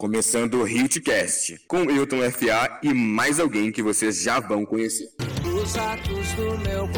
Começando o Hitcast, com Hilton FA e mais alguém que vocês já vão conhecer. Os atos do meu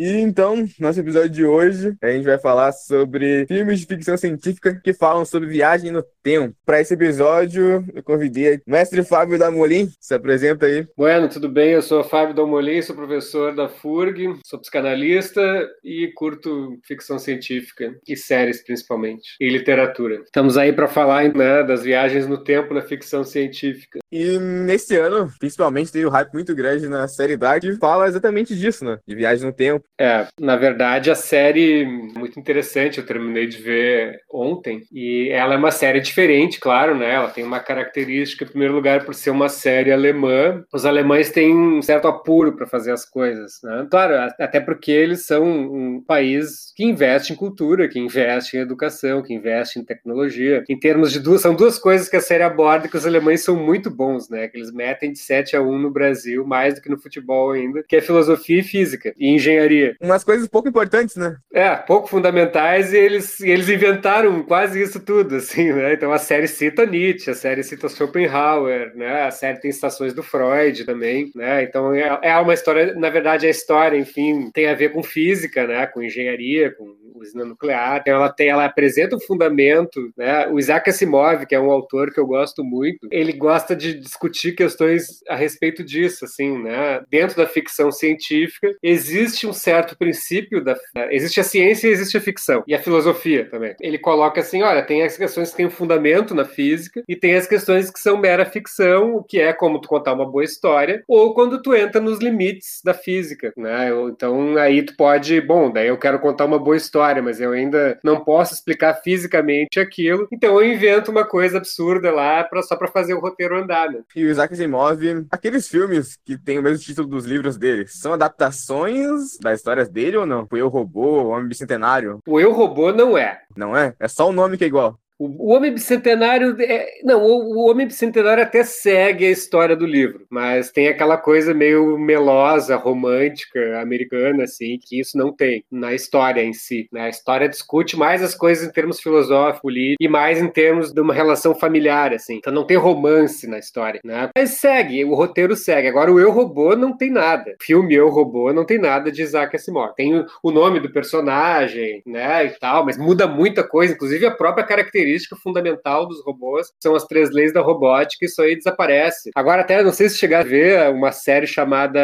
e então, nosso episódio de hoje, a gente vai falar sobre filmes de ficção científica que falam sobre viagem no tempo. Para esse episódio, eu convidei o mestre Fábio Damolin. Se apresenta aí. Bueno, tudo bem? Eu sou Fábio Damolin, sou professor da FURG, sou psicanalista e curto ficção científica e séries principalmente, e literatura. Estamos aí para falar né, das viagens no tempo na ficção científica. E nesse ano, principalmente, teve um hype muito grande na série Dark que fala exatamente disso, né? De viagem no tempo. É, na verdade, a série é muito interessante, eu terminei de ver ontem, e ela é uma série diferente, claro, né? Ela tem uma característica, em primeiro lugar, por ser uma série alemã. Os alemães têm um certo apuro para fazer as coisas, né? Claro, até porque eles são um país que investe em cultura, que investe em educação, que investe em tecnologia. Em termos de duas, são duas coisas que a série aborda que os alemães são muito bons, né? Que eles metem de 7 a 1 no Brasil, mais do que no futebol ainda, que é filosofia e física e engenharia. Umas coisas pouco importantes, né? É, pouco fundamentais e eles, e eles inventaram quase isso tudo, assim, né? Então a série cita Nietzsche, a série cita Schopenhauer, né? A série tem citações do Freud também, né? Então é, é uma história, na verdade a história, enfim, tem a ver com física, né? Com engenharia, com usina nuclear. Ela tem, ela apresenta o fundamento, né? O Isaac Asimov, que é um autor que eu gosto muito, ele gosta de discutir questões a respeito disso, assim, né? Dentro da ficção científica existe um certo princípio da existe a ciência e existe a ficção e a filosofia também. Ele coloca assim, olha, tem as questões que têm um fundamento na física e tem as questões que são mera ficção, o que é como tu contar uma boa história, ou quando tu entra nos limites da física, né? Então aí tu pode, bom, daí eu quero contar uma boa história história, mas eu ainda não posso explicar fisicamente aquilo. Então eu invento uma coisa absurda lá pra, só para fazer o roteiro andar, né? E o Isaac Asimov, aqueles filmes que tem o mesmo título dos livros dele, são adaptações das histórias dele ou não? O Eu Robô, o Homem Bicentenário? O Eu Robô não é. Não é? É só o nome que é igual. O, Homem Bicentenário. É, não, o, Homem Bicentenário até segue a história do livro, mas tem aquela coisa meio melosa, romântica, americana, assim, que isso não tem na história em si. Né? A história discute mais as coisas em termos filosóficos e mais em termos de uma relação familiar, assim. Então não tem romance na história, né? Mas segue, o roteiro segue. Agora o Eu Robô não tem nada. O filme Eu Robô não tem nada de Isaac Asimov. Tem o, o nome do personagem, né, e tal, mas muda muita coisa, inclusive a própria característica característica fundamental dos robôs são as três leis da robótica, isso aí desaparece. Agora, até não sei se chegar a ver uma série chamada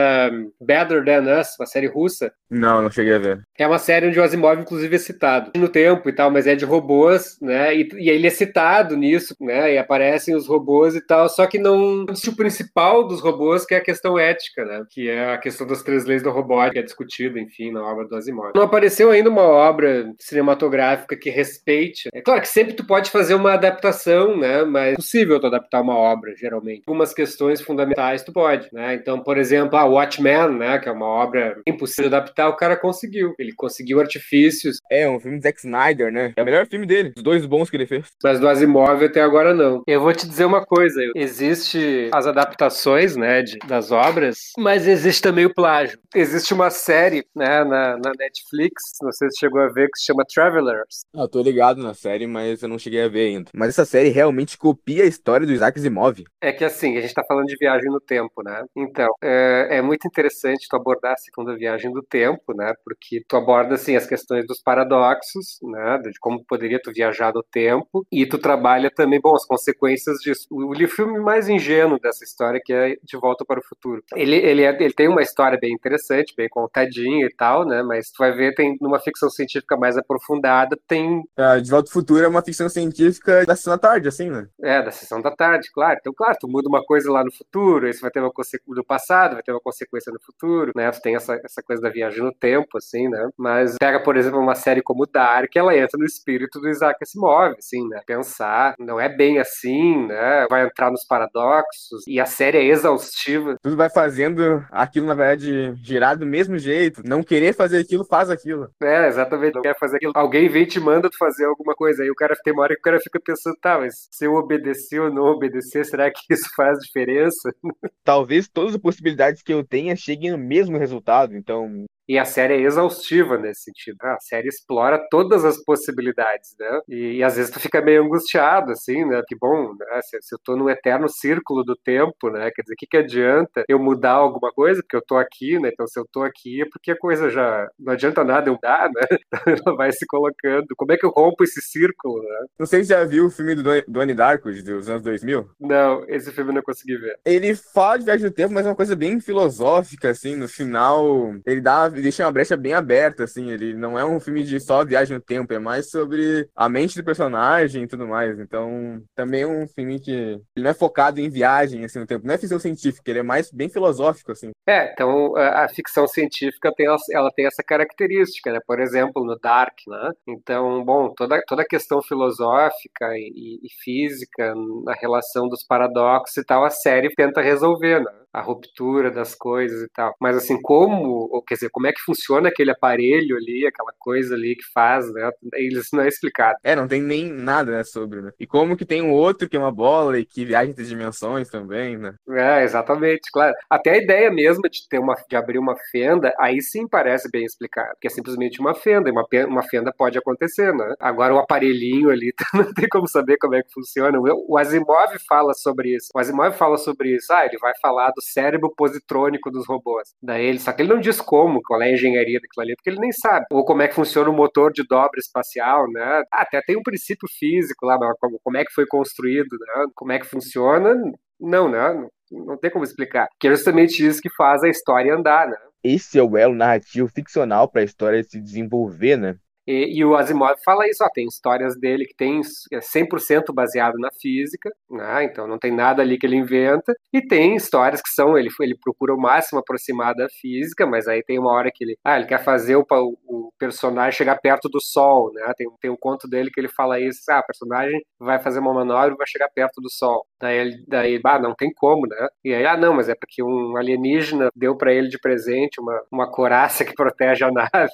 Better Than Us, uma série russa. Não, não cheguei a ver. É uma série onde o Asimov, inclusive, é citado no tempo e tal, mas é de robôs, né? E, e ele é citado nisso, né? E aparecem os robôs e tal, só que não o principal dos robôs, que é a questão ética, né? Que é a questão das três leis da robótica, que é discutida, enfim, na obra do Asimov. Não apareceu ainda uma obra cinematográfica que respeite. É claro que sempre tu pode fazer uma adaptação, né? Mas é possível tu adaptar uma obra, geralmente. Algumas questões fundamentais tu pode, né? Então, por exemplo, a Watchmen, né? Que é uma obra impossível de adaptar, o cara conseguiu. Ele conseguiu artifícios. É, um filme do Zack Snyder, né? É o melhor filme dele, os dois bons que ele fez. Mas do Asimov até agora não. Eu vou te dizer uma coisa, existe as adaptações, né, de, das obras, mas existe também o plágio. Existe uma série, né, na, na Netflix, não sei se chegou a ver, que se chama Travelers. Ah, tô ligado na série, mas eu não cheguei a ver ainda. Mas essa série realmente copia a história do Isaac Asimov. É que assim, a gente tá falando de viagem no tempo, né? Então, é, é muito interessante tu abordar a segunda viagem do tempo, né? Porque tu aborda, assim, as questões dos paradoxos, né? De como poderia tu viajar no tempo. E tu trabalha também, bom, as consequências disso. O, o filme mais ingênuo dessa história, que é De Volta para o Futuro. Ele, ele, é, ele tem uma história bem interessante, bem contadinha e tal, né? Mas tu vai ver, tem numa ficção científica mais aprofundada, tem... É, de Volta ao Futuro é uma ficção científica da sessão da tarde, assim, né? É, da sessão da tarde, claro. Então, claro, tu muda uma coisa lá no futuro, isso vai ter uma consequência do passado, vai ter uma consequência no futuro, né? Tu tem essa, essa coisa da viagem no tempo, assim, né? Mas pega, por exemplo, uma série como Dark, ela entra no espírito do Isaac Asimov, assim, né? Pensar, não é bem assim, né? Vai entrar nos paradoxos, e a série é exaustiva. Tudo vai fazendo aquilo, na verdade, girar do mesmo jeito. Não querer fazer aquilo, faz aquilo. É, exatamente. Não quer fazer aquilo. Alguém vem e te manda tu fazer alguma coisa, aí o cara tem uma hora que o cara fica pensando, tá, mas se eu obedecer ou não obedecer, será que isso faz diferença? Talvez todas as possibilidades que eu tenha cheguem no mesmo resultado, então E a série é exaustiva nesse sentido. Né? A série explora todas as possibilidades, né? E, e, às vezes tu fica meio angustiado, assim, né? Que bom, né? se, se, eu tô no eterno círculo do tempo, né? Quer dizer, o que, que adianta eu mudar alguma coisa? Porque eu tô aqui, né? Então se eu tô aqui é porque a coisa já... Não adianta nada eu dar, né? Ela vai se colocando. Como é que eu rompo esse círculo, né? Não sei se já viu o filme do Donnie Darko, dos anos 2000. Não, esse filme eu não consegui ver. Ele fala de viagem no tempo, mas é uma coisa bem filosófica, assim. No final, ele dá, deixa uma brecha bem aberta, assim. Ele não é um filme de só viagem no tempo, é mais sobre a mente do personagem e tudo mais. Então, também é um filme que ele não é focado em viagem, assim, no tempo. Não é ficção científica, ele é mais bem filosófico, assim. É, então a, ficção científica tem, ela tem essa característica, né? Por exemplo, no Dark, né? Então, bom, toda, toda a questão filosófica e, e física na relação dos paradoxos e tal, a série tenta resolver, né? A ruptura das coisas e tal. Mas assim, como, ou quer dizer, como é que funciona aquele aparelho ali, aquela coisa ali que faz, né? Isso não é explicado. É, não tem nem nada né, sobre, né? E como que tem um outro que é uma bola e que viaja entre dimensões também, né? É, exatamente, claro. Até a ideia mesmo de ter uma, de abrir uma fenda, aí sim parece bem explicado, que é simplesmente uma fenda, e uma, uma fenda pode acontecer, né? Agora o aparelhinho ali, não tem como saber como é que funciona. O Asimov fala sobre isso. O Asimov fala sobre isso. Ah, ele vai falar do cérebro positrônico dos robôs. Daí ele, só que ele não diz como, qual é a engenharia daquilo ali, porque ele nem sabe. Ou como é que funciona o motor de dobra espacial, né? Até tem um princípio físico lá, como, como é que foi construído, né? Como é que funciona? Não, né? Não tem como explicar. Que é justamente isso que faz a história andar, né? Esse é o elo narrativo ficcional para a história se desenvolver, né? E, e, o Asimov fala isso, ó, tem histórias dele que tem 100% é baseado na física, né, então não tem nada ali que ele inventa, e tem histórias que são, ele, ele procura o máximo aproximar da física, mas aí tem uma hora que ele, ah, ele quer fazer o, o personagem chegar perto do sol, né, tem, tem um conto dele que ele fala isso, ah, o personagem vai fazer uma manobra e vai chegar perto do sol, daí ele, daí, ah, não tem como, né, e aí, ah, não, mas é porque um alienígena deu para ele de presente uma, uma coraça que protege a nave,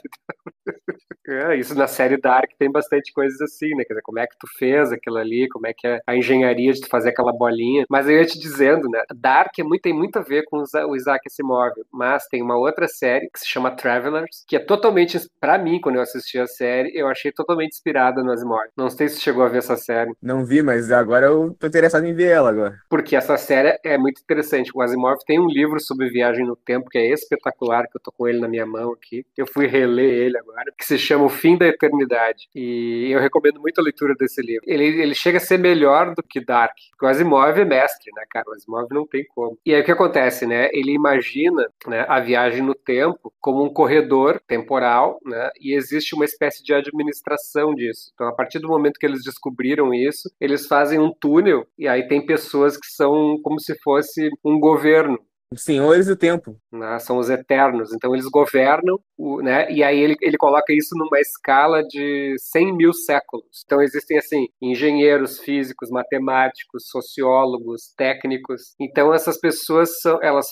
é, isso na série Dark tem bastante coisas assim, né? Quer dizer, como é que tu fez aquilo ali, como é que é a engenharia de tu fazer aquela bolinha. Mas eu ia te dizendo, né? Dark é muito, tem muito a ver com o Isaac Asimov, mas tem uma outra série que se chama Travelers, que é totalmente, para mim, quando eu assisti a série, eu achei totalmente inspirada no Asimov. Não sei se chegou a ver essa série. Não vi, mas agora eu tô interessado em ver ela agora. Porque essa série é muito interessante. O Asimov tem um livro sobre viagem no tempo que é espetacular, que eu tô com ele na minha mão aqui. Eu fui reler ele agora, que se chama O Fim da Eternidade eternidade. E eu recomendo muito a leitura desse livro. Ele, ele chega a ser melhor do que Dark. Porque o Asimov é mestre, né, cara? O Asimov não tem como. E aí o que acontece, né? Ele imagina né, a viagem no tempo como um corredor temporal, né? E existe uma espécie de administração disso. Então, a partir do momento que eles descobriram isso, eles fazem um túnel e aí tem pessoas que são como se fosse um governo os senhores do tempo. Né, são os eternos. Então eles governam, o, né? E aí ele, ele coloca isso numa escala de 100 mil séculos. Então existem assim engenheiros físicos, matemáticos, sociólogos, técnicos. Então essas pessoas são, elas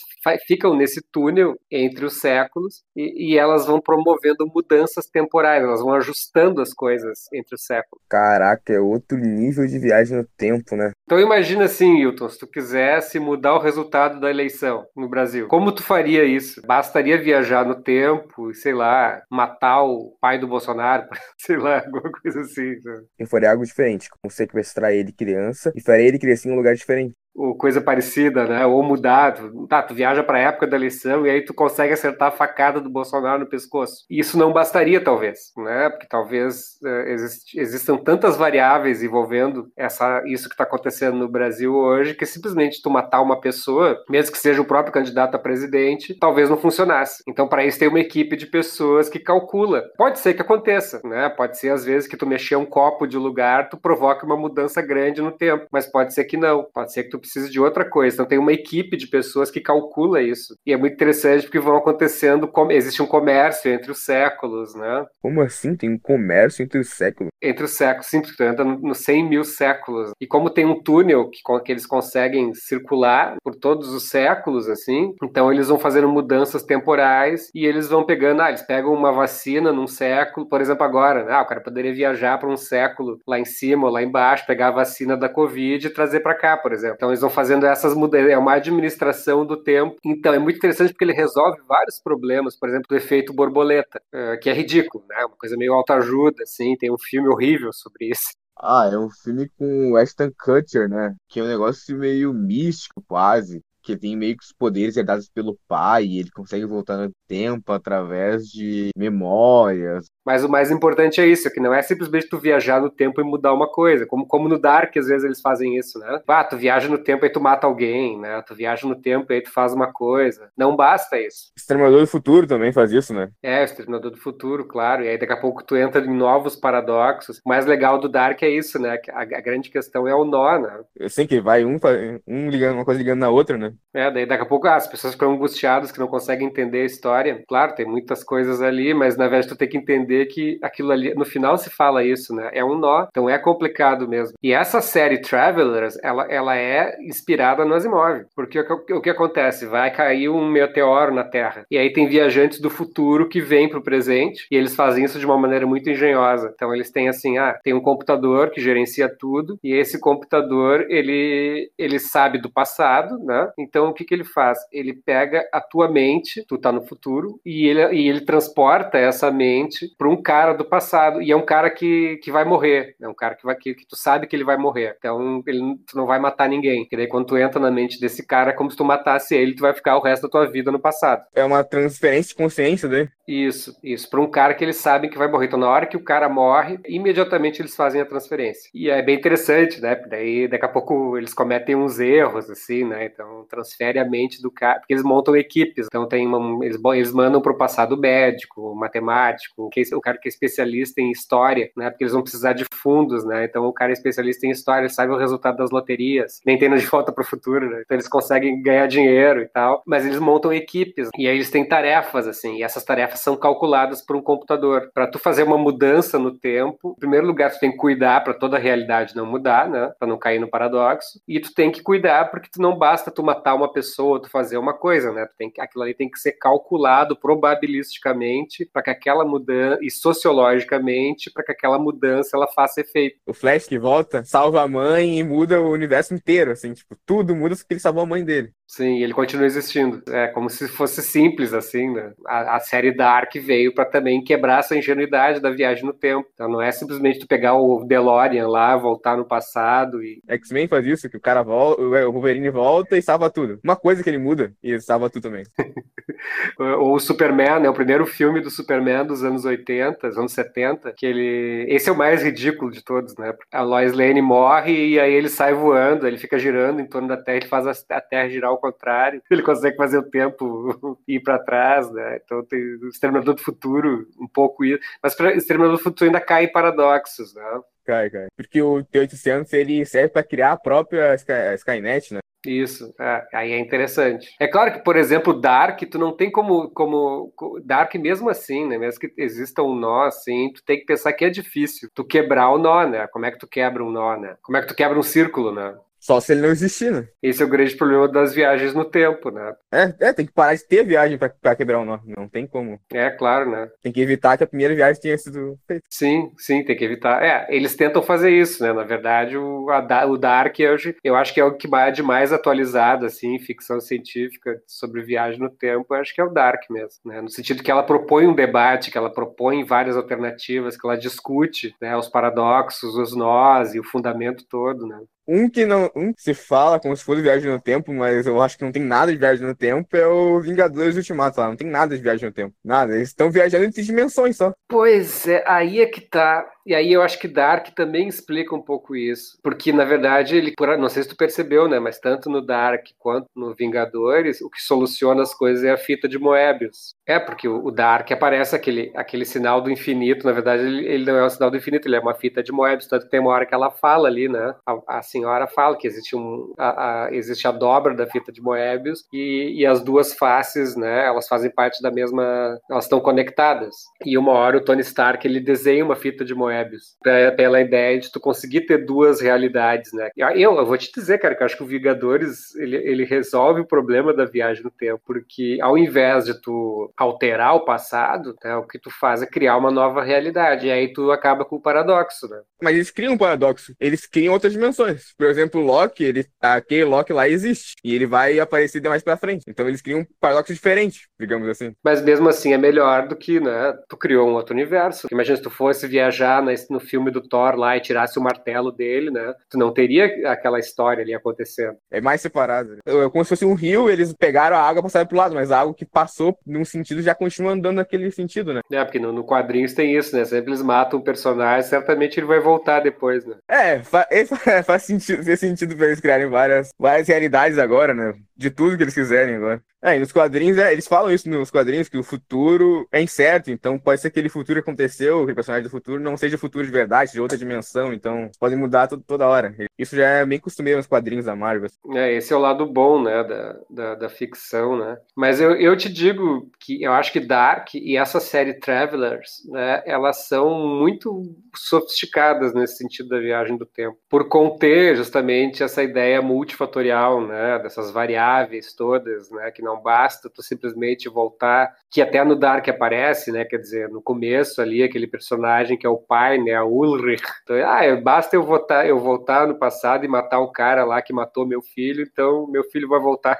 ficam nesse túnel entre os séculos e, e, elas vão promovendo mudanças temporais. Elas vão ajustando as coisas entre os séculos. Caraca, é outro nível de viagem no tempo, né? Então imagina assim, Hilton, se tu quisesse mudar o resultado da eleição no Brasil. Como tu faria isso? Bastaria viajar no tempo, sei lá, matar o pai do Bolsonaro, sei lá, alguma coisa assim. Eu faria algo diferente, como sequestrar ele criança e faria ele crescer em um lugar diferente ou coisa parecida, né? Ou mudar. Tá, tu viaja para a época da eleição e aí tu consegue acertar a facada do Bolsonaro no pescoço. Isso não bastaria, talvez, né? Porque talvez é, exist, existam tantas variáveis envolvendo essa, isso que está acontecendo no Brasil hoje que simplesmente tu matar uma pessoa, mesmo que seja o próprio candidato a presidente, talvez não funcionasse. Então, para isso, tem uma equipe de pessoas que calcula. Pode ser que aconteça, né? Pode ser, às vezes, que tu mexer um copo de lugar, tu provoque uma mudança grande no tempo. Mas pode ser que não. Pode ser que tu precisa de outra coisa. Então tem uma equipe de pessoas que calcula isso. E é muito interessante porque vão acontecendo, existe um comércio entre os séculos, né? Como assim? Tem um comércio entre os séculos? Entre os séculos, sim, porque tu entra nos 100 mil séculos. E como tem um túnel que, que eles conseguem circular por todos os séculos, assim, então eles vão fazendo mudanças temporais e eles vão pegando, ah, eles pegam uma vacina num século, por exemplo, agora, né? Ah, o cara poderia viajar para um século lá em cima ou lá embaixo, pegar a vacina da Covid e trazer para cá, por exemplo. Então Então eles vão fazendo essas mudanças, é uma administração do tempo. Então é muito interessante porque ele resolve vários problemas, por exemplo, do efeito borboleta, é, que é ridículo, né? Uma coisa meio autoajuda, assim, tem um filme horrível sobre isso. Ah, é um filme com Ashton Kutcher, né? Que é um negócio meio místico, quase que tem meio que os poderes herdados pelo pai, e ele consegue voltar no tempo através de memórias. Mas o mais importante é isso, que não é simplesmente tu viajar no tempo e mudar uma coisa, como, como no Dark às vezes eles fazem isso, né? Ah, tu viaja no tempo e tu mata alguém, né? Tu viaja no tempo e tu faz uma coisa. Não basta isso. Exterminador do Futuro também faz isso, né? É, o Exterminador do Futuro, claro. E aí daqui a pouco tu entra em novos paradoxos. O mais legal do Dark é isso, né? A, a grande questão é o nó, né? Eu sei que vai um, um ligando, uma coisa ligando na outra, né? É, daí daqui a pouco ah, as pessoas ficam angustiadas que não conseguem entender a história. Claro, tem muitas coisas ali, mas na verdade tu tem que entender que aquilo ali, no final se fala isso, né? É um nó, então é complicado mesmo. E essa série Travelers, ela, ela é inspirada no Asimov, porque o, o que acontece? Vai cair um meteoro na Terra, e aí tem viajantes do futuro que vêm pro presente, e eles fazem isso de uma maneira muito engenhosa. Então eles têm assim, ah, tem um computador que gerencia tudo, e esse computador, ele, ele sabe do passado, né? Então o que, que ele faz? Ele pega a tua mente, tu tá no futuro, e ele, e ele transporta essa mente para um cara do passado. E é um cara que, que vai morrer. É um cara que, vai, que, que tu sabe que ele vai morrer. Então, ele, tu não vai matar ninguém. Porque daí, quando tu entra na mente desse cara, é como se tu matasse ele, tu vai ficar o resto da tua vida no passado. É uma transferência de consciência dele. Isso, isso. Para um cara que eles sabem que vai morrer. Então, na hora que o cara morre, imediatamente eles fazem a transferência. E é bem interessante, né? Daí, daqui a pouco, eles cometem uns erros, assim, né? Então, transfere a mente do cara. Porque eles montam equipes. Então, tem uma, eles, eles mandam pro passado médico, matemático, o cara que é especialista em história, né? Porque eles vão precisar de fundos, né? Então o cara é especialista em história, sabe o resultado das loterias, nem tendo de volta para o futuro, né? Então eles conseguem ganhar dinheiro e tal, mas eles montam equipes e aí eles têm tarefas assim, e essas tarefas são calculadas por um computador. Para tu fazer uma mudança no tempo, em primeiro lugar tu tem que cuidar para toda a realidade não mudar, né? Para não cair no paradoxo, e tu tem que cuidar porque tu não basta tu matar uma pessoa, tu fazer uma coisa, né? Tem que, aquilo ali tem que ser calculado probabilisticamente para que aquela mudança e sociologicamente para que aquela mudança ela faça efeito. O Flash que volta, salva a mãe e muda o universo inteiro, assim, tipo, tudo muda porque ele salvou a mãe dele. Sim, ele continua existindo. É como se fosse simples, assim, né? A, a série Dark veio para também quebrar essa ingenuidade da viagem no tempo. Então não é simplesmente tu pegar o DeLorean lá, voltar no passado e. X-Men faz isso, que o cara volta, o Wolverine volta e salva tudo. Uma coisa que ele muda e salva tudo também. o Superman, né? O primeiro filme do Superman dos anos 80, anos 70, que ele. Esse é o mais ridículo de todos, né? A Lois Lane morre e aí ele sai voando, ele fica girando em torno da Terra, ele faz a Terra girar ao contrário, ele consegue fazer o tempo ir para trás, né? Então tem o Exterminador do Futuro, um pouco isso. Mas o Exterminador do Futuro ainda cai em paradoxos, né? Cai, cai. Porque o T-800 ele serve para criar a própria Skynet, né? Isso, é, aí é interessante. É claro que, por exemplo, Dark, tu não tem como, como. Dark, mesmo assim, né? Mesmo que exista um nó assim, tu tem que pensar que é difícil tu quebrar o nó, né? Como é que tu quebra um nó, né? Como é que tu quebra um círculo, né? Só se ele não existir, né? Esse é o grande problema das viagens no tempo, né? É, é tem que parar de ter viagem pra, pra quebrar o nó. Não tem como. É, claro, né? Tem que evitar que a primeira viagem tenha sido feita. Sim, sim, tem que evitar. É, eles tentam fazer isso, né? Na verdade, o, a, o Dark hoje, eu acho que é o que mais de mais atualizado, assim, ficção científica sobre viagem no tempo, eu acho que é o Dark mesmo, né? No sentido que ela propõe um debate, que ela propõe várias alternativas, que ela discute né, os paradoxos, os nós e o fundamento todo, né? Um que não um que se fala como se fosse viagem no tempo, mas eu acho que não tem nada de viagem no tempo, é o Vingadores Ultimato lá. Não tem nada de viagem no tempo. Nada. Eles estão viajando entre dimensões só. Pois é, aí é que tá. E aí eu acho que Dark também explica um pouco isso. Porque, na verdade, ele, não sei se tu percebeu, né? Mas tanto no Dark quanto no Vingadores, o que soluciona as coisas é a fita de Moebius. É, porque o Dark aparece aquele, aquele sinal do infinito. Na verdade, ele, ele não é um sinal do infinito, ele é uma fita de Moebius. Tanto que tem uma hora que ela fala ali, né? A, a senhora fala que existe, um, a, a, existe a dobra da fita de Moebius e, e as duas faces, né? Elas fazem parte da mesma. Elas estão conectadas. E uma hora o Tony Stark ele desenha uma fita de Moebius Moebius, pela ideia de tu conseguir ter duas realidades, né? Eu, eu vou te dizer, cara, que eu acho que o Vingadores ele, ele resolve o problema da viagem no tempo, porque ao invés de tu alterar o passado, né, o que tu faz é criar uma nova realidade, e aí tu acaba com o paradoxo, né? Mas eles criam um paradoxo, eles criam outras dimensões. Por exemplo, o Loki, ele, aquele Loki lá existe, e ele vai aparecer mais pra frente. Então eles criam um paradoxo diferente, digamos assim. Mas mesmo assim é melhor do que, né, tu criou um outro universo. Imagina se tu fosse viajar no filme do Thor lá e tirasse o martelo dele, né, tu não teria aquela história ali acontecendo. É mais separado. É como se fosse um rio, eles pegaram a água e passaram pro lado, mas a água que passou num sentido já continua andando naquele sentido, né? É, porque no, no quadrinhos tem isso, né? Sempre eles matam um personagem, certamente ele vai voltar depois, né? É, fa faz sentido, faz sentido pra eles criarem várias, várias realidades agora, né? De tudo que eles quiserem agora. É, e nos quadrinhos, é, eles falam isso nos quadrinhos, que o futuro é incerto, então pode ser que aquele futuro que aconteceu, aquele personagem do futuro, não seja futuro de verdade, de outra dimensão, então podem mudar toda hora. Isso já é bem costumeiro nos quadrinhos da Marvel. É, esse é o lado bom, né, da, da, da ficção, né? Mas eu, eu te digo que eu acho que Dark e essa série Travelers, né, elas são muito sofisticadas nesse sentido da viagem do tempo, por conter justamente essa ideia multifatorial, né, dessas variáveis todas, né, que não basta tu simplesmente voltar, que até no Dark aparece, né? Quer dizer, no começo ali, aquele personagem que é o pai, né? A Ulrich. Então, ah, basta eu voltar, eu voltar no passado e matar o cara lá que matou meu filho, então meu filho vai voltar.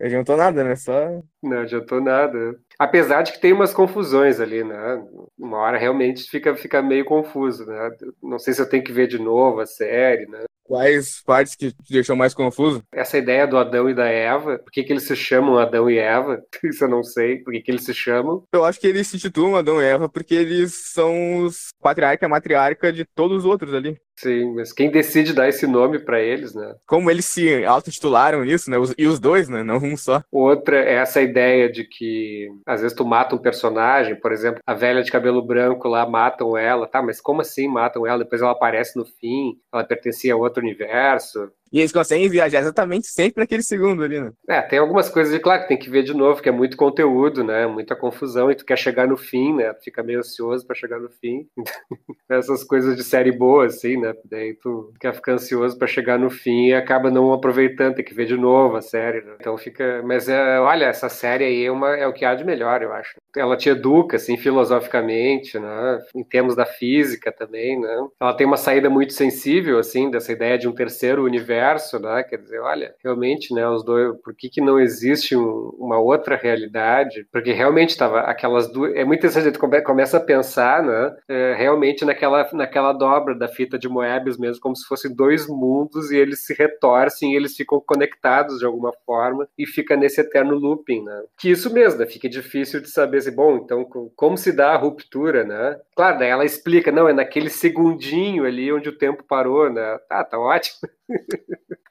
Adiantou nada, né? Só. Não adiantou nada. Apesar de que tem umas confusões ali, né? Uma hora realmente fica, fica meio confuso, né? Não sei se eu tenho que ver de novo a série, né? Quais partes que te deixou mais confuso? Essa ideia do Adão e da Eva, por que, que eles se chamam Adão e Eva? Isso eu não sei, por que, que eles se chamam. Eu acho que eles se titulam Adão e Eva porque eles são os patriarca e matriarca de todos os outros ali. Sim, mas quem decide dar esse nome para eles, né? Como eles se autotitularam isso, né? E os dois, né? Não um só. Outra é essa ideia de que às vezes tu mata um personagem, por exemplo, a velha de cabelo branco lá matam ela, tá? Mas como assim matam ela? Depois ela aparece no fim, ela pertencia a outro universo. E eles conseguem viajar exatamente sempre naquele segundo ali, né? É, tem algumas coisas de claro que tem que ver de novo, que é muito conteúdo, né? Muita confusão e tu quer chegar no fim, né? Tu fica meio ansioso para chegar no fim. Essas coisas de série boa, assim, né? Daí tu quer ficar ansioso para chegar no fim e acaba não aproveitando, tem que ver de novo a série, né? Então fica. Mas é, olha, essa série aí é, uma, é o que há de melhor, eu acho. Ela te educa, assim, filosoficamente, né? Em termos da física também, né? Ela tem uma saída muito sensível, assim, dessa ideia de um terceiro universo universo, né? Quer dizer, olha, realmente, né? Os dois, por que, que não existe um, uma outra realidade? Porque realmente estava aquelas duas. É muito interessante, a gente começa a pensar, né? É, realmente naquela, naquela dobra da fita de Moebius mesmo, como se fossem dois mundos e eles se retorcem eles ficam conectados de alguma forma e fica nesse eterno looping, né? Que isso mesmo, né? Fica difícil de saber se, bom, então como se dá a ruptura, né? Claro, daí ela explica, não, é naquele segundinho ali onde o tempo parou, né? Tá, tá ótimo.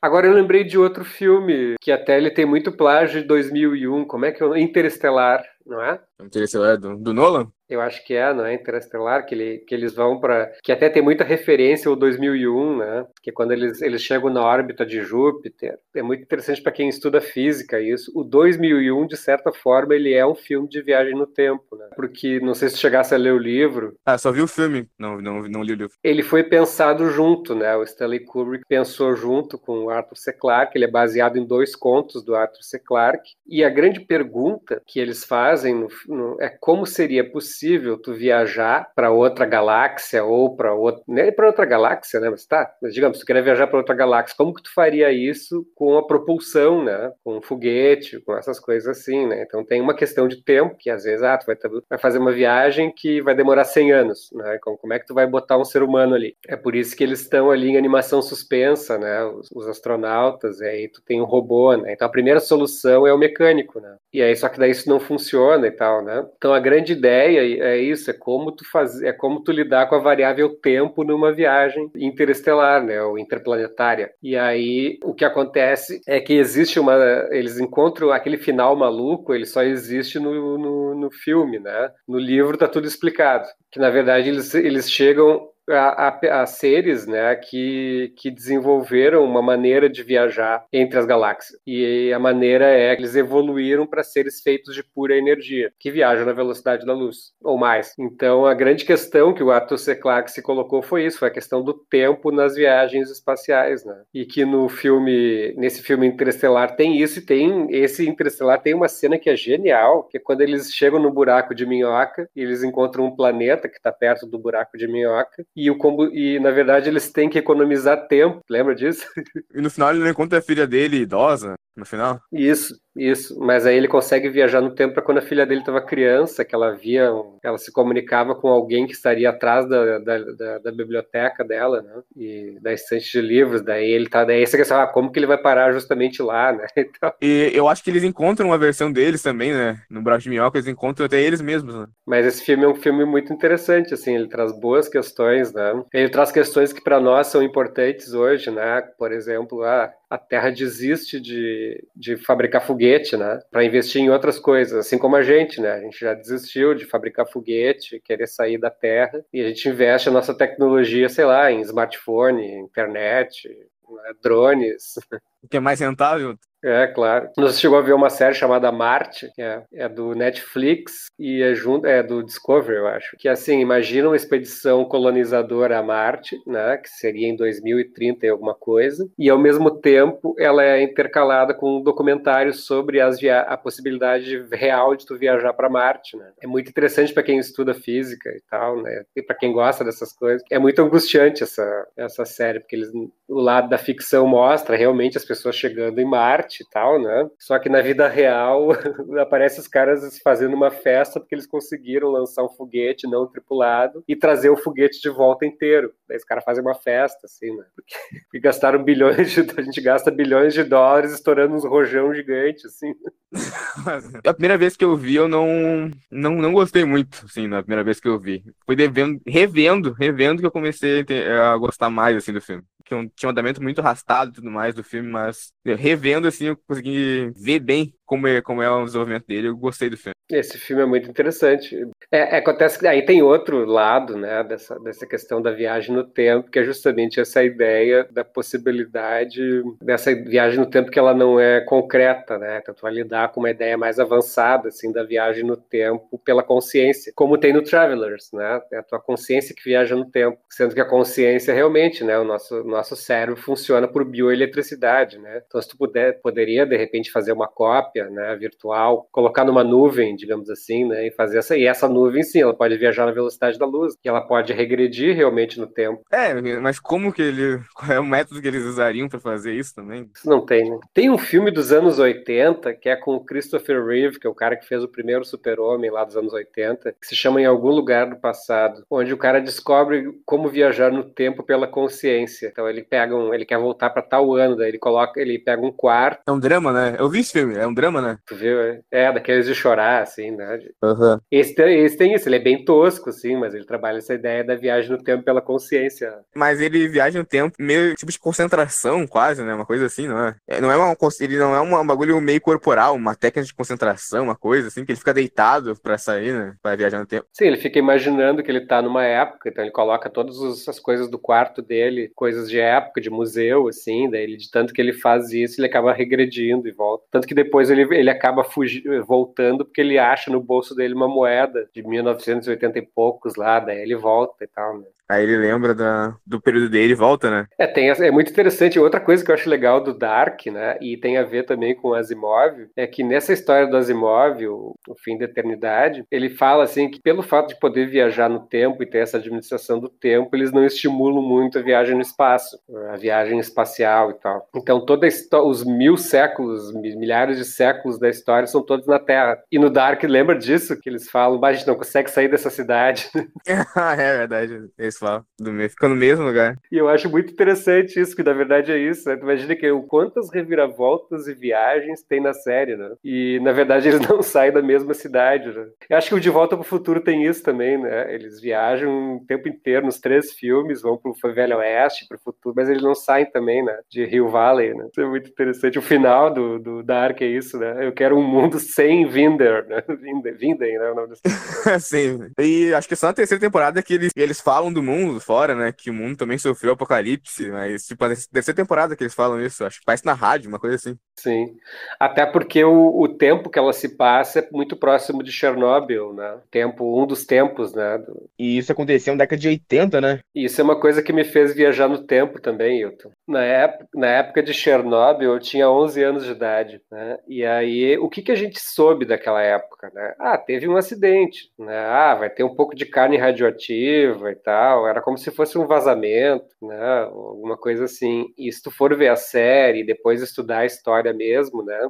Agora eu lembrei de outro filme que até ele tem muito plágio de 2001, como é que é? Interestelar, não é? Interestelar do, do Nolan? Eu acho que é, não é? Interestelar, que, ele, que eles vão para. Que até tem muita referência ao 2001, né? Que é quando eles, eles chegam na órbita de Júpiter. É muito interessante para quem estuda física isso. O 2001, de certa forma, ele é um filme de viagem no tempo, né? Porque, não sei se chegasse a ler o livro. Ah, só vi o filme, não, não, não li o livro. Ele foi pensado junto, né? O Stanley Kubrick pensou junto com o Arthur C. Clarke. Ele é baseado em dois contos do Arthur C. Clarke. E a grande pergunta que eles fazem no, no, é como seria possível tu viajar para outra galáxia ou para outra, nem para outra galáxia, né? Mas tá, mas digamos, tu querer viajar para outra galáxia, como que tu faria isso com a propulsão, né? Com um foguete, com essas coisas assim, né? Então tem uma questão de tempo que às vezes, ah, tu vai, vai fazer uma viagem que vai demorar 100 anos, né? Como, como é que tu vai botar um ser humano ali? É por isso que eles estão ali em animação suspensa, né? Os, os astronautas, e aí tu tem um robô, né? Então a primeira solução é o mecânico, né? E aí só que daí isso não funciona e tal, né? Então a grande ideia é isso, é como tu fazer, é como tu lidar com a variável tempo numa viagem interestelar, né, ou interplanetária. E aí o que acontece é que existe uma, eles encontram aquele final maluco, ele só existe no, no, no filme, né? No livro tá tudo explicado, que na verdade eles, eles chegam a, a, seres né, que, que desenvolveram uma maneira de viajar entre as galáxias. E a maneira é que eles evoluíram para seres feitos de pura energia, que viajam na velocidade da luz, ou mais. Então, a grande questão que o Arthur C. Clarke se colocou foi isso, foi a questão do tempo nas viagens espaciais. Né? E que no filme, nesse filme Interestelar tem isso, e tem esse Interestelar tem uma cena que é genial, que é quando eles chegam no buraco de minhoca, e eles encontram um planeta que está perto do buraco de minhoca, e, o combo, e na verdade eles têm que economizar tempo, lembra disso? E no final ele encontra a filha dele idosa, no final? Isso, isso. Mas aí ele consegue viajar no tempo para quando a filha dele estava criança, que ela via, ela se comunicava com alguém que estaria atrás da, da, da, da biblioteca dela, né? E da estante de livros. Daí ele tá, daí você quer saber ah, como que ele vai parar justamente lá, né? Então... E eu acho que eles encontram uma versão deles também, né? No Braço de Minhoca, eles encontram até eles mesmos, né? Mas esse filme é um filme muito interessante, assim, ele traz boas questões, né? Ele traz questões que para nós são importantes hoje, né? Por exemplo, ah, a Terra desiste de, de fabricar foguete, né? Para investir em outras coisas, assim como a gente, né? A gente já desistiu de fabricar foguete, querer sair da Terra, e a gente investe a nossa tecnologia, sei lá, em smartphone, internet, né? drones. O que é mais rentável? É, claro. Você chegou a ver uma série chamada Marte, que é, é, do Netflix e é, junto, é do Discovery, eu acho. Que assim, imagina uma expedição colonizadora a Marte, né, que seria em 2030 e alguma coisa, e ao mesmo tempo ela é intercalada com um documentário sobre as a possibilidade real de tu viajar para Marte, né? É muito interessante para quem estuda física e tal, né? E para quem gosta dessas coisas. É muito angustiante essa essa série, porque eles o lado da ficção mostra realmente as pessoas chegando em Marte arte e tal, né? Só que na vida real aparece os caras fazendo uma festa porque eles conseguiram lançar um foguete não tripulado e trazer o foguete de volta inteiro. Daí os caras fazem uma festa, assim, né? Porque, porque gastaram bilhões de. A gente gasta bilhões de dólares estourando uns rojão gigante, assim. a primeira vez que eu vi, eu não, não, não gostei muito, assim, na primeira vez que eu vi. Foi devendo, revendo, revendo que eu comecei a gostar mais, assim, do filme que tinha um andamento muito arrastado e tudo mais do filme, mas revendo assim eu consegui ver bem como é, como é o desenvolvimento dele, eu gostei do filme. Esse filme é muito interessante. É, é, acontece que aí tem outro lado, né, dessa, dessa questão da viagem no tempo, que é justamente essa ideia da possibilidade dessa viagem no tempo que ela não é concreta, né, vai lidar com uma ideia mais avançada, assim, da viagem no tempo pela consciência, como tem no Travelers, né, é a tua consciência que viaja no tempo, sendo que a consciência realmente, né, o nosso, nosso cérebro funciona por bioeletricidade, né, então se tu puder, poderia, de repente, fazer uma cópia né, virtual, colocar numa nuvem, digamos assim, né, e fazer essa. E essa nuvem, sim, ela pode viajar na velocidade da luz, que ela pode regredir realmente no tempo. É, mas como que ele. Qual é o método que eles usariam para fazer isso também? Isso não tem, né? Tem um filme dos anos 80 que é com o Christopher Reeve, que é o cara que fez o primeiro Super-Homem lá dos anos 80, que se chama Em Algum Lugar do Passado, onde o cara descobre como viajar no tempo pela consciência. Então ele pega um. Ele quer voltar para tal ano, daí ele coloca. Ele pega um quarto. É um drama, né? Eu vi esse filme, é um drama né? Tu viu? É, é daqueles de chorar, assim, né? Uhum. Esse, esse tem isso, ele é bem tosco, assim, mas ele trabalha essa ideia da viagem no tempo pela consciência. Mas ele viaja no tempo meio tipo de concentração, quase, né? Uma coisa assim, não é? é não é uma, ele não é um bagulho meio corporal, uma técnica de concentração, uma coisa assim, que ele fica deitado pra sair, né? Pra viajar no tempo. Sim, ele fica imaginando que ele tá numa época, então ele coloca todas as coisas do quarto dele, coisas de época, de museu, assim, daí ele, de tanto que ele faz isso, ele acaba regredindo e volta. Tanto que depois ele ele, acaba fugindo, voltando porque ele acha no bolso dele uma moeda de 1980 e poucos lá, daí ele volta e tal, né? Aí ele lembra da, do período dele e volta, né? É, tem, é muito interessante. Outra coisa que eu acho legal do Dark, né, e tem a ver também com o Asimov, é que nessa história do Asimov, o, o fim da eternidade, ele fala assim que pelo fato de poder viajar no tempo e ter essa administração do tempo, eles não estimulam muito a viagem no espaço, a viagem espacial e tal. Então, toda os mil séculos, milhares de séculos da história são todos na Terra. E no Dark, lembra disso? Que eles falam, mas a gente não consegue sair dessa cidade. é verdade. Eles falam, do mesmo, fica no mesmo lugar. E eu acho muito interessante isso, que na verdade é isso. Né? Imagina que quantas reviravoltas e viagens tem na série, né? E na verdade eles não saem da mesma cidade, né? Eu acho que o De Volta pro Futuro tem isso também, né? Eles viajam o tempo inteiro nos três filmes, vão pro Velho Oeste, pro futuro, mas eles não saem também, né? De Rio Valley, né? Isso é muito interessante. O final do, do Dark é isso, né? Eu quero um mundo sem Vinder, né? Vinder, Vinder né? O nome Sim. E acho que só na terceira temporada que eles, eles falam do mundo fora, né? Que o mundo também sofreu apocalipse, mas tipo, deve ser temporada que eles falam isso, acho que parece na rádio, uma coisa assim. Sim. Até porque o, o tempo que ela se passa é muito próximo de Chernobyl, né? Tempo, um dos tempos, né? Do... E isso aconteceu na década de 80, né? Isso é uma coisa que me fez viajar no tempo também, Hilton. Na época, na época de Chernobyl, eu tinha 11 anos de idade, né? E aí, o que, que a gente soube daquela época, né? Ah, teve um acidente, né? Ah, vai ter um pouco de carne radioativa e tal. Era como se fosse um vazamento, né? Alguma coisa assim. E se tu for ver a série e depois estudar a história mesmo, né?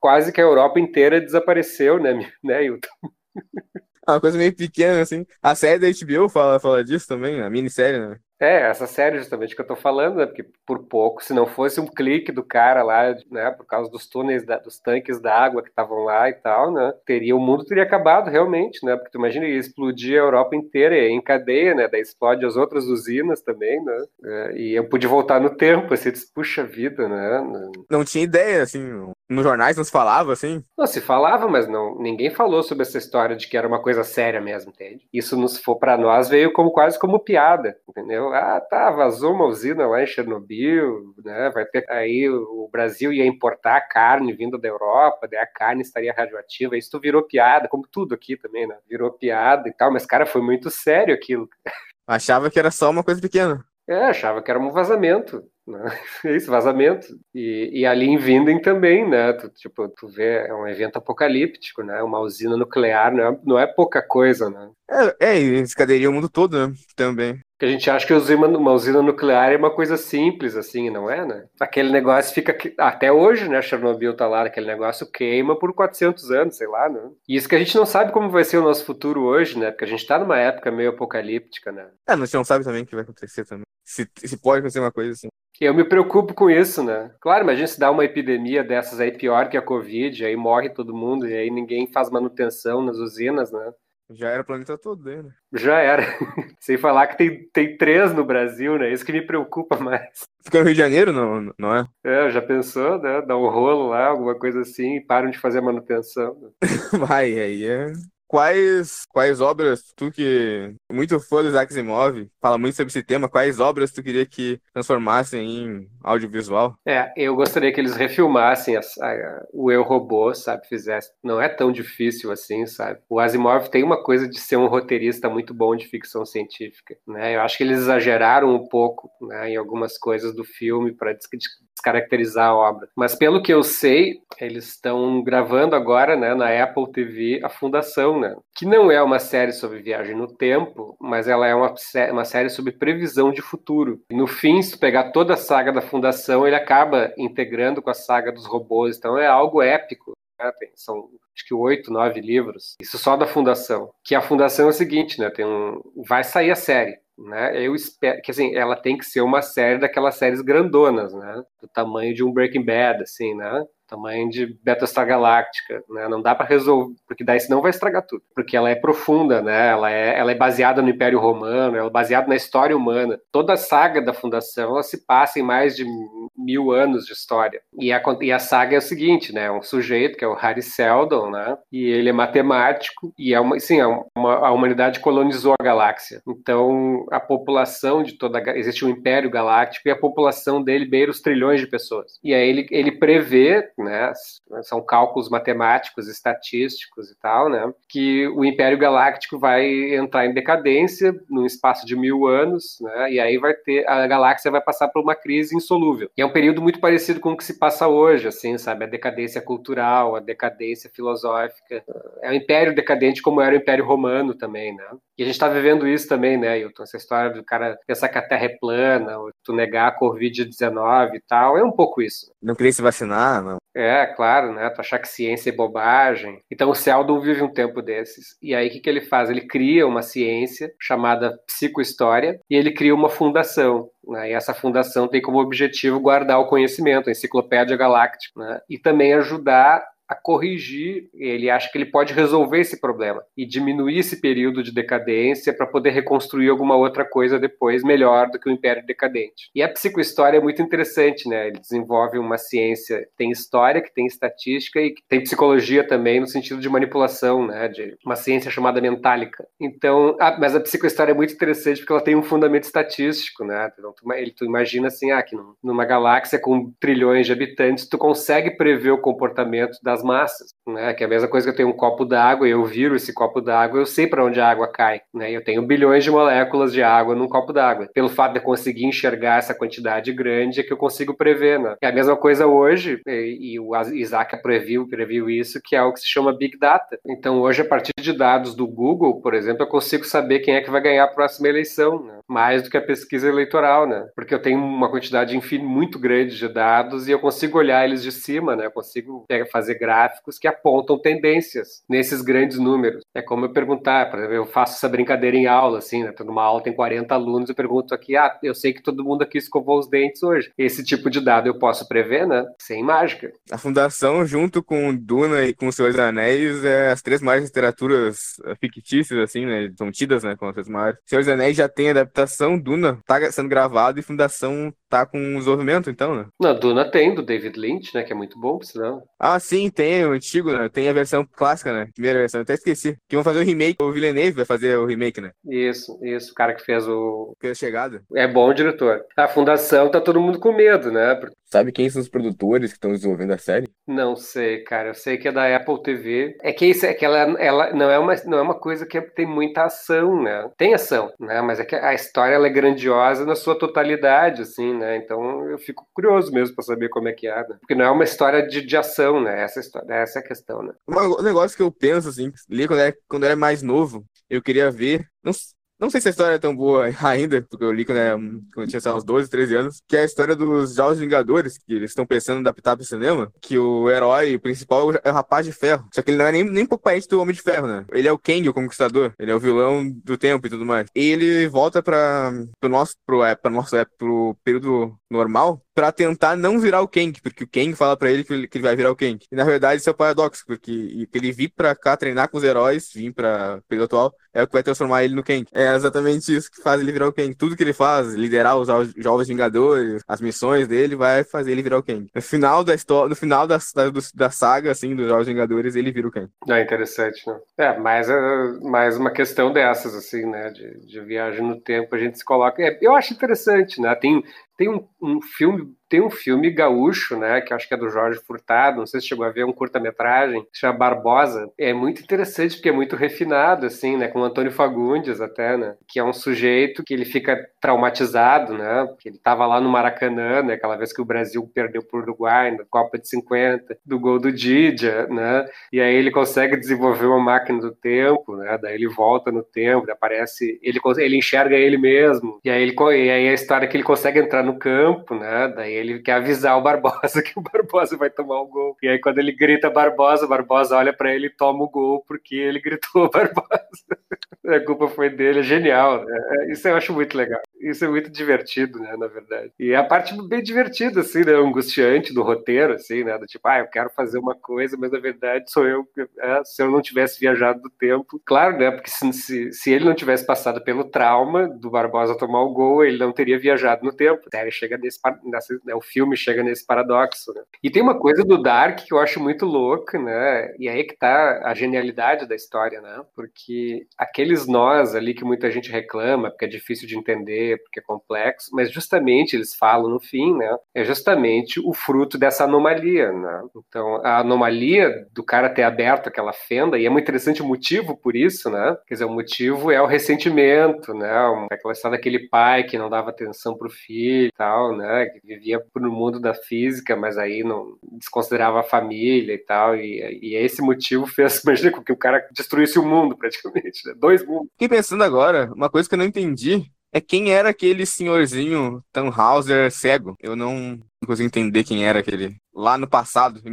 Quase que a Europa inteira desapareceu, né, né, Hilton? Uma coisa meio pequena, assim. A série da HBO fala, fala disso também, a minissérie, né? É, essa série justamente que eu tô falando, né? Porque por pouco, se não fosse um clique do cara lá, né? Por causa dos túneis, da, dos tanques da água que estavam lá e tal, né? Teria, o mundo teria acabado realmente, né? Porque tu imagina, ia explodir a Europa inteira, em cadeia, né? Daí explode as outras usinas também, né? É, e eu pude voltar no tempo, assim, disse, puxa vida, né? Não tinha ideia, assim, nos jornais não se falava, assim? Não, se falava, mas não, ninguém falou sobre essa história de que era uma coisa séria mesmo, entende? Isso nos for para nós veio como quase como piada, entendeu? Ah, tá, vazou uma usina lá em Chernobyl, né? Vai ter aí o Brasil ia importar carne vindo da Europa, daí a carne estaria radioativa. Isso virou piada, como tudo aqui também, né? Virou piada e tal, mas cara, foi muito sério aquilo. Achava que era só uma coisa pequena. É, achava que era um vazamento. Né? É isso, vazamento. E, e ali em Vinden também, né? Tu, tipo, tu vê, é um evento apocalíptico, né? Uma usina nuclear não é, não é pouca coisa, né? É, é e escaderia o mundo todo, né? Também. Que a gente acha que uma usina nuclear é uma coisa simples, assim, não é, né? Aquele negócio fica. Até hoje, né? Chernobyl tá lá, aquele negócio queima por 400 anos, sei lá, né? E isso que a gente não sabe como vai ser o nosso futuro hoje, né? Porque a gente tá numa época meio apocalíptica, né? É, a gente não sabe também o que vai acontecer também. Se, se pode acontecer uma coisa assim. Eu me preocupo com isso, né? Claro, imagina se dá uma epidemia dessas aí pior que a Covid, aí morre todo mundo e aí ninguém faz manutenção nas usinas, né? Já era o planeta todo, né? Já era. Sem falar que tem, tem três no Brasil, né? Isso que me preocupa mais. Fica no Rio de Janeiro, não, não é? É, já pensou, né? Dá um rolo lá, alguma coisa assim, e param de fazer a manutenção. Vai, aí é Quais, quais obras tu que muito fã do Isaac Asimov, fala muito sobre esse tema, quais obras tu queria que transformassem em audiovisual? É, eu gostaria que eles refilmassem a, a, o Eu Robô, sabe, fizesse. Não é tão difícil assim, sabe? O Asimov tem uma coisa de ser um roteirista muito bom de ficção científica, né? Eu acho que eles exageraram um pouco, né, em algumas coisas do filme para descaracterizar a obra. Mas pelo que eu sei, eles estão gravando agora, né, na Apple TV, a Fundação, né, que não é uma série sobre viagem no tempo, mas ela é uma, uma série sobre previsão de futuro. E no fim, se tu pegar toda a saga da Fundação, ele acaba integrando com a saga dos robôs. Então é algo épico. Né? São acho que oito, nove livros. Isso só da Fundação. Que a Fundação é o seguinte, né? Tem um, vai sair a série né? Eu espero que assim, ela tem que ser uma série daquelas séries grandonas, né? Do tamanho de um Breaking Bad, assim, né? Tamanho de Battlestar Galáctica, né? Não dá para resolver, porque daí senão vai estragar tudo. Porque ela é profunda, né? Ela é, ela é baseada no Império Romano, ela é baseada na história humana. Toda a saga da Fundação, ela se passa em mais de mil anos de história. E a, e a saga é o seguinte, né? Um sujeito, que é o Harry Seldon, né? E ele é matemático e é uma, sim, é uma, a humanidade colonizou a galáxia. Então, a população de toda... Existe um Império Galáctico e a população dele beira os trilhões de pessoas. E aí ele, ele prevê né? São cálculos matemáticos, estatísticos e tal, né? Que o Império Galáctico vai entrar em decadência num espaço de mil anos, né? E aí vai ter a galáxia vai passar por uma crise insolúvel. E é um período muito parecido com o que se passa hoje, assim, sabe? A decadência cultural, a decadência filosófica. É um império decadente como era o Império Romano também, né? E a gente está vivendo isso também, né, Hilton? Essa história do cara pensar que a Terra é plana, ou tu negar a Covid-19 e tal, é um pouco isso. Não queria se vacinar, não. É, claro, né? Tu achar que ciência é bobagem. Então o Seldon vive um tempo desses. E aí o que, que ele faz? Ele cria uma ciência chamada psicohistória e ele cria uma fundação. Né? E essa fundação tem como objetivo guardar o conhecimento, a enciclopédia galáctica, né? e também ajudar a corrigir, ele acha que ele pode resolver esse problema e diminuir esse período de decadência para poder reconstruir alguma outra coisa depois melhor do que o Império Decadente. E a psicohistória é muito interessante, né? Ele desenvolve uma ciência, tem história, que tem estatística e tem psicologia também no sentido de manipulação, né? De uma ciência chamada mentálica. Então, mas a psicohistória é muito interessante porque ela tem um fundamento estatístico, né? Então, tu, ele, tu imagina assim, ah, que numa galáxia com trilhões de habitantes, tu consegue prever o comportamento das massas, né? Que é a mesma coisa que eu tenho um copo d'água e eu viro esse copo d'água, eu sei para onde a água cai, né? Eu tenho bilhões de moléculas de água num copo d'água. Pelo fato de eu conseguir enxergar essa quantidade grande, é que eu consigo prever, né? É a mesma coisa hoje, e, e o Isaac previu, previu isso, que é o que se chama Big Data. Então, hoje, a partir de dados do Google, por exemplo, eu consigo saber quem é que vai ganhar a próxima eleição, né? mais do que a pesquisa eleitoral, né? Porque eu tenho uma quantidade enfim, muito grande de dados e eu consigo olhar eles de cima, né? Eu consigo fazer gráficos que apontam tendências nesses grandes números. É como eu perguntar, por exemplo, eu faço essa brincadeira em aula, assim, né? Tô numa aula, tem 40 alunos, eu pergunto aqui, ah, eu sei que todo mundo aqui escovou os dentes hoje. Esse tipo de dado eu posso prever, né? Sem mágica. A Fundação, junto com Duna e com os Anéis, é as três maiores literaturas eh, fictícias, assim, né? São tidas, né? Como as três maiores. Anéis já tem adaptação, Duna tá sendo gravado e Fundação tá com o desenvolvimento, então, né? Na Duna tem, do David Lynch, né? Que é muito bom, por sinal. Ah, sim, tem o antigo, né? Tem a versão clássica, né? Primeira versão, até esqueci. Que vão fazer o remake, o Villeneuve vai fazer o remake, né? Isso, isso, o cara que fez o. Fez a chegada. É bom diretor. A fundação tá todo mundo com medo, né? Sabe quem são os produtores que estão desenvolvendo a série? Não sei, cara. Eu sei que é da Apple TV. É que isso é que ela, ela não, é uma, não é uma coisa que tem muita ação, né? Tem ação, né? Mas é que a história ela é grandiosa na sua totalidade, assim, né? Então eu fico curioso mesmo para saber como é que é, né? Porque não é uma história de, de ação, né? Essa, história, essa é a questão, né? Um negócio que eu penso, assim, li quando era, quando era mais novo, eu queria ver. Não, não sei se a história é tão boa ainda, porque eu li quando, era, quando eu tinha uns 12, 13 anos, que é a história dos Jogos Vingadores, que eles estão pensando em adaptar para cinema, que o herói principal é o Rapaz de Ferro. Só que ele não é nem, nem um pouco parente do Homem de Ferro, né? Ele é o Kang, o Conquistador. Ele é o vilão do tempo e tudo mais. E ele volta para o nosso, pro, é, pra nosso, é, pro período normal, para tentar não virar o Kang, porque o Kang fala para ele que ele, vai virar o Kang. E na verdade isso é o paradoxo, porque ele vir para cá treinar com os heróis, vir para período atual, é o que vai transformar ele no Kang. É exatamente isso que faz ele virar o Kang. Tudo que ele faz, liderar os Jovens Vingadores, as missões dele, vai fazer ele virar o Kang. No final da história, no final da, da, da saga, assim, dos Jovens Vingadores, ele vira o Kang. É interessante, né? É, mais, mais uma questão dessas, assim, né? De, de viagem no tempo, a gente se coloca. É, eu acho interessante, né? Tem, tem um, um filme tem um filme gaúcho, né, que acho que é do Jorge Furtado, não sei se chegou a ver um curta-metragem, chama Barbosa. É muito interessante porque é muito refinado, assim, né, com o Antônio Fagundes até, né, que é um sujeito que ele fica traumatizado, né, porque ele estava lá no Maracanã, né, aquela vez que o Brasil perdeu o Uruguai na Copa de 50, do gol do Didia, né, e aí ele consegue desenvolver uma máquina do tempo, né, daí ele volta no tempo, aparece, ele, ele enxerga ele mesmo, e aí, ele, e aí a história é que ele consegue entrar no campo, né, daí ele quer avisar o Barbosa que o Barbosa vai tomar o gol. E aí, quando ele grita Barbosa, Barbosa olha para ele e toma o gol porque ele gritou Barbosa. a culpa foi dele, é genial. Né? É, isso eu acho muito legal. Isso é muito divertido, né, na verdade. E é a parte bem divertida, assim, né, angustiante do roteiro, assim, né, do tipo, ah, eu quero fazer uma coisa, mas na verdade sou eu, é, se eu não tivesse viajado do tempo. Claro, né, porque se, se, se, ele não tivesse passado pelo trauma do Barbosa tomar o gol, ele não teria viajado no tempo. A série chega nesse, nessa, né, o filme chega nesse paradoxo, né. E tem uma coisa do Dark que eu acho muito louca, né, e aí que tá a genialidade da história, né, porque aqueles nós ali que muita gente reclama, porque é difícil de entender, porque é complexo, mas justamente eles falam no fim, né? É justamente o fruto dessa anomalia, né? Então, a anomalia do cara ter aberto aquela fenda, e é muito interessante o motivo por isso, né? Quer dizer, o motivo é o ressentimento, né? Aquela história daquele pai que não dava atenção pro filho e tal, né? Que vivia no mundo da física, mas aí não desconsiderava a família e tal, e, e esse motivo fez, imagina, com que o cara destruísse o mundo praticamente, né? Dois mundos. Fiquei pensando agora, uma coisa que eu não entendi é quem era aquele senhorzinho Tannhauser cego. Eu não consigo entender quem era aquele. Lá no passado, em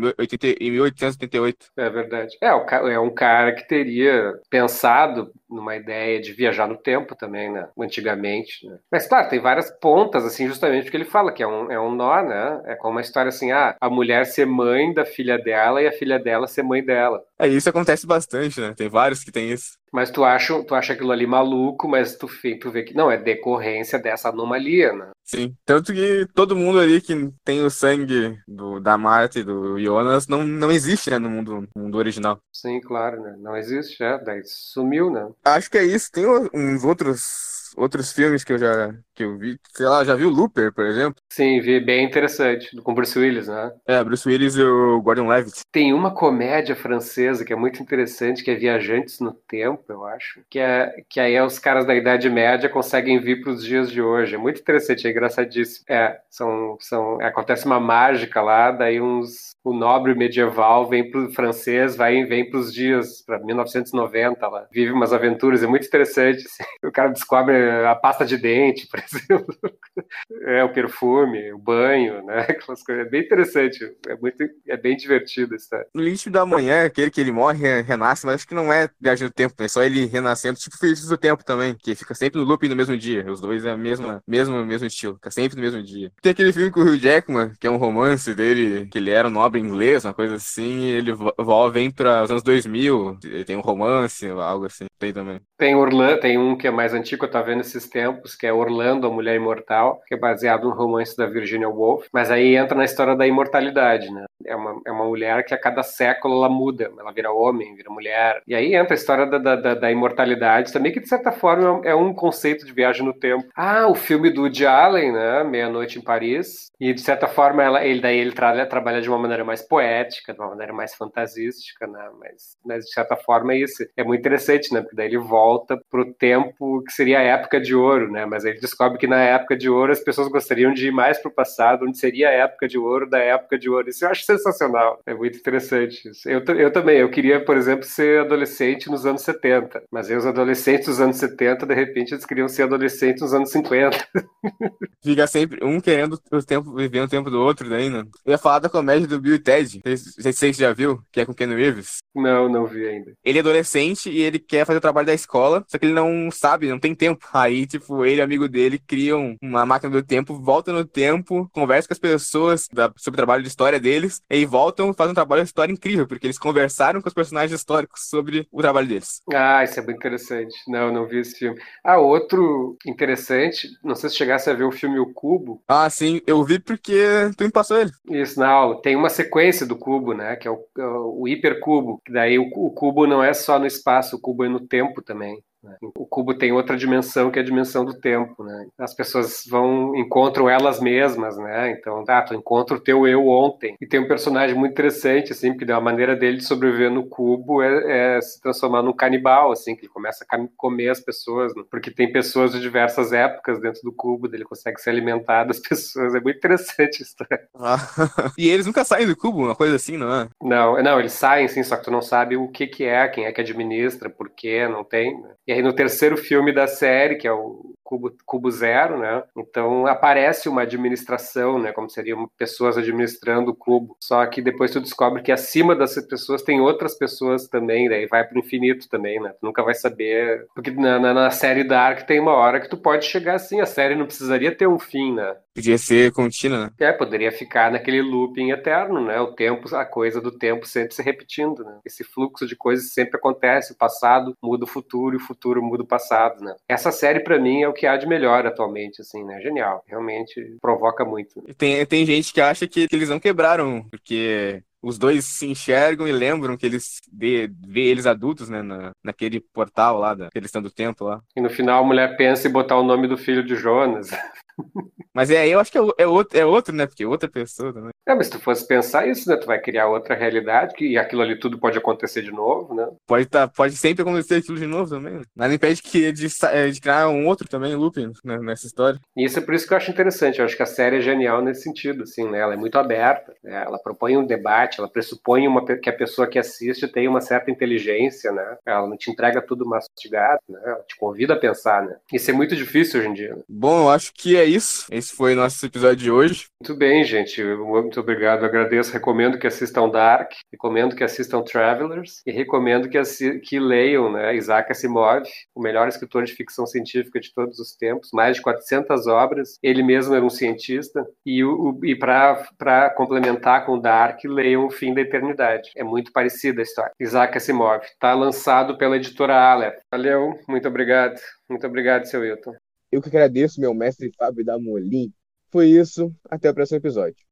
1888. É verdade. É, é um cara que teria pensado numa ideia de viajar no tempo também, né? Antigamente. Né? Mas, claro, tem várias pontas, assim, justamente porque ele fala que é um, é um nó, né? É como uma história assim, ah, a mulher ser mãe da filha dela e a filha dela ser mãe dela. É, isso acontece bastante, né? Tem vários que tem isso. Mas tu acha, tu acha aquilo ali maluco, mas tu, tu vê que não, é decorrência dessa anomalia, né? Sim. Tanto que todo mundo ali que tem o sangue do, da Marta e do Jonas não, não existe, né, no mundo, no mundo original. Sim, claro, né? Não existe, é, daí sumiu, né? Acho que é isso. Tem uns outros outros filmes que eu já que eu vi, sei lá, já viu Looper, por exemplo? Sim, vi bem interessante, com Bruce Willis, né? É, Bruce Willis e o Gordon Levitt. Tem uma comédia francesa que é muito interessante, que é Viajantes no Tempo, eu acho, que é que aí é os caras da Idade Média conseguem vir para os dias de hoje. É muito interessante, é engraçadíssimo. É, são são acontece uma mágica lá, daí uns o nobre medieval vem pro francês, vai vem para os dias para 1990 lá, vive umas aventuras, é muito interessante. Assim. O cara descobre a pasta de dente, por exemplo, é o perfume, o banho, né? Aquelas coisas. É bem interessante, é muito, é bem divertido isso. No Limite da Manhã, aquele que ele morre, renasce, mas acho que não é viagem do tempo, é só ele renascendo, tipo Feitiço do Tempo também, que fica sempre no looping no mesmo dia. Os dois é o mesmo, mesmo, mesmo estilo, fica sempre no mesmo dia. Tem aquele filme com o Hugh Jackman, que é um romance dele, que ele era um nobre inglês, uma coisa assim, e ele vem para os anos 2000, ele tem um romance, algo assim, tem também. Tem Orlando, tem um que é mais antigo, eu tava vendo esses tempos, que é Orlando, a Mulher Imortal, que é baseado no romance da Virginia Woolf, mas aí entra na história da imortalidade, né? É uma, é uma mulher que a cada século ela muda, ela vira homem, vira mulher. E aí entra a história da, da, da imortalidade também, que de certa forma é um conceito de viagem no tempo. Ah, o filme do Woody Allen, né? Meia-Noite em Paris. E de certa forma ela, ele daí ele tra trabalha de uma maneira mais poética, de uma maneira mais fantasística, né? Mas, mas de certa forma é isso. É muito interessante, né? Porque daí ele volta pro tempo que seria a época de ouro, né? Mas ele descobre que na época de ouro as pessoas gostariam de ir mais pro passado, onde seria a época de ouro da época de ouro. Isso eu acho sensacional. É muito interessante isso. Eu, eu também, eu queria, por exemplo, ser adolescente nos anos 70. Mas aí os adolescentes dos anos 70, de repente, eles queriam ser adolescentes nos anos 50. Fica sempre um querendo o tempo, viver o tempo do outro, daí, né? Eu ia falar da comédia do Bill e Ted. Não sei se você já viu, que é com Ken Reeves. Não, não vi ainda. Ele é adolescente e ele quer fazer o trabalho da escola, só que ele não sabe, não tem tempo. Aí, tipo, ele e amigo dele criam uma máquina do tempo, voltam no tempo, conversam com as pessoas da, sobre o trabalho de história deles, e voltam e fazem um trabalho de história incrível, porque eles conversaram com os personagens históricos sobre o trabalho deles. Ah, isso é bem interessante. Não, não vi esse filme. Ah, outro interessante, não sei se chegasse a ver o filme O Cubo. Ah, sim, eu vi porque tu me passou ele. Isso, não, tem uma sequência do cubo, né, que é o, é o hipercubo, daí o, o cubo não é só no espaço, o cubo é no tempo também. Né? O cubo tem outra dimensão que é a dimensão do tempo, né? As pessoas vão encontram elas mesmas, né? Então, tá, tu encontra o teu eu ontem. E tem um personagem muito interessante, assim, porque a maneira dele de sobreviver no cubo é, é se transformar num canibal, assim, que ele começa a comer as pessoas, né? porque tem pessoas de diversas épocas dentro do cubo, ele consegue se alimentar das pessoas. É muito interessante isso. Ah, e eles nunca saem do cubo, uma coisa assim, não é? Não, não, eles saem, sim, só que tu não sabe o que que é, quem é que administra, por quê, não tem. Né? E aí no terceiro filme da série, que é o Cubo, Cubo Zero, né? Então aparece uma administração, né? Como seriam pessoas administrando o cubo. Só que depois tu descobre que acima dessas pessoas tem outras pessoas também, daí vai pro infinito também, né? Tu nunca vai saber. Porque na, na, na série Dark tem uma hora que tu pode chegar assim, a série não precisaria ter um fim, né? Podia ser contínua, né? É, poderia ficar naquele looping eterno, né? O tempo, a coisa do tempo sempre se repetindo, né? Esse fluxo de coisas sempre acontece, o passado muda o futuro e o futuro muda o passado, né? Essa série para mim é o que há de melhor atualmente, assim, né? Genial, realmente provoca muito. Tem, tem gente que acha que, que eles não quebraram, porque os dois se enxergam e lembram que eles vê, vê eles adultos, né, na, naquele portal lá, da, questão do tempo lá. E no final a mulher pensa em botar o nome do filho de Jonas. Mas é, eu acho que é, é, outro, é outro, né? Porque é outra pessoa também. É, mas se tu fosse pensar isso, né? Tu vai criar outra realidade, que, e aquilo ali tudo pode acontecer de novo, né? Pode, tá, pode sempre acontecer aquilo de novo também. Né? Nada impede que de, é, de criar um outro também, looping, né, nessa história. E isso é por isso que eu acho interessante. Eu acho que a série é genial nesse sentido, assim, né? Ela é muito aberta, né? ela propõe um debate, ela pressupõe uma, que a pessoa que assiste tem uma certa inteligência, né? Ela não te entrega tudo mastigado, né? Ela te convida a pensar, né? Isso é muito difícil hoje em dia. Né? Bom, eu acho que é isso. Esse foi nosso episódio de hoje. Muito bem, gente. Muito obrigado. Agradeço. Recomendo que assistam Dark, recomendo que assistam Travelers e recomendo que, que leiam né, Isaac Asimov, o melhor escritor de ficção científica de todos os tempos, mais de 400 obras. Ele mesmo era um cientista. E, e para complementar com Dark, leiam O Fim da Eternidade. É muito parecida a história. Isaac Asimov. Está lançado pela editora Aleph. Valeu, muito obrigado. Muito obrigado, seu Wilton. Eu que agradeço, meu mestre Fábio Damolim. Foi isso. Até o próximo episódio.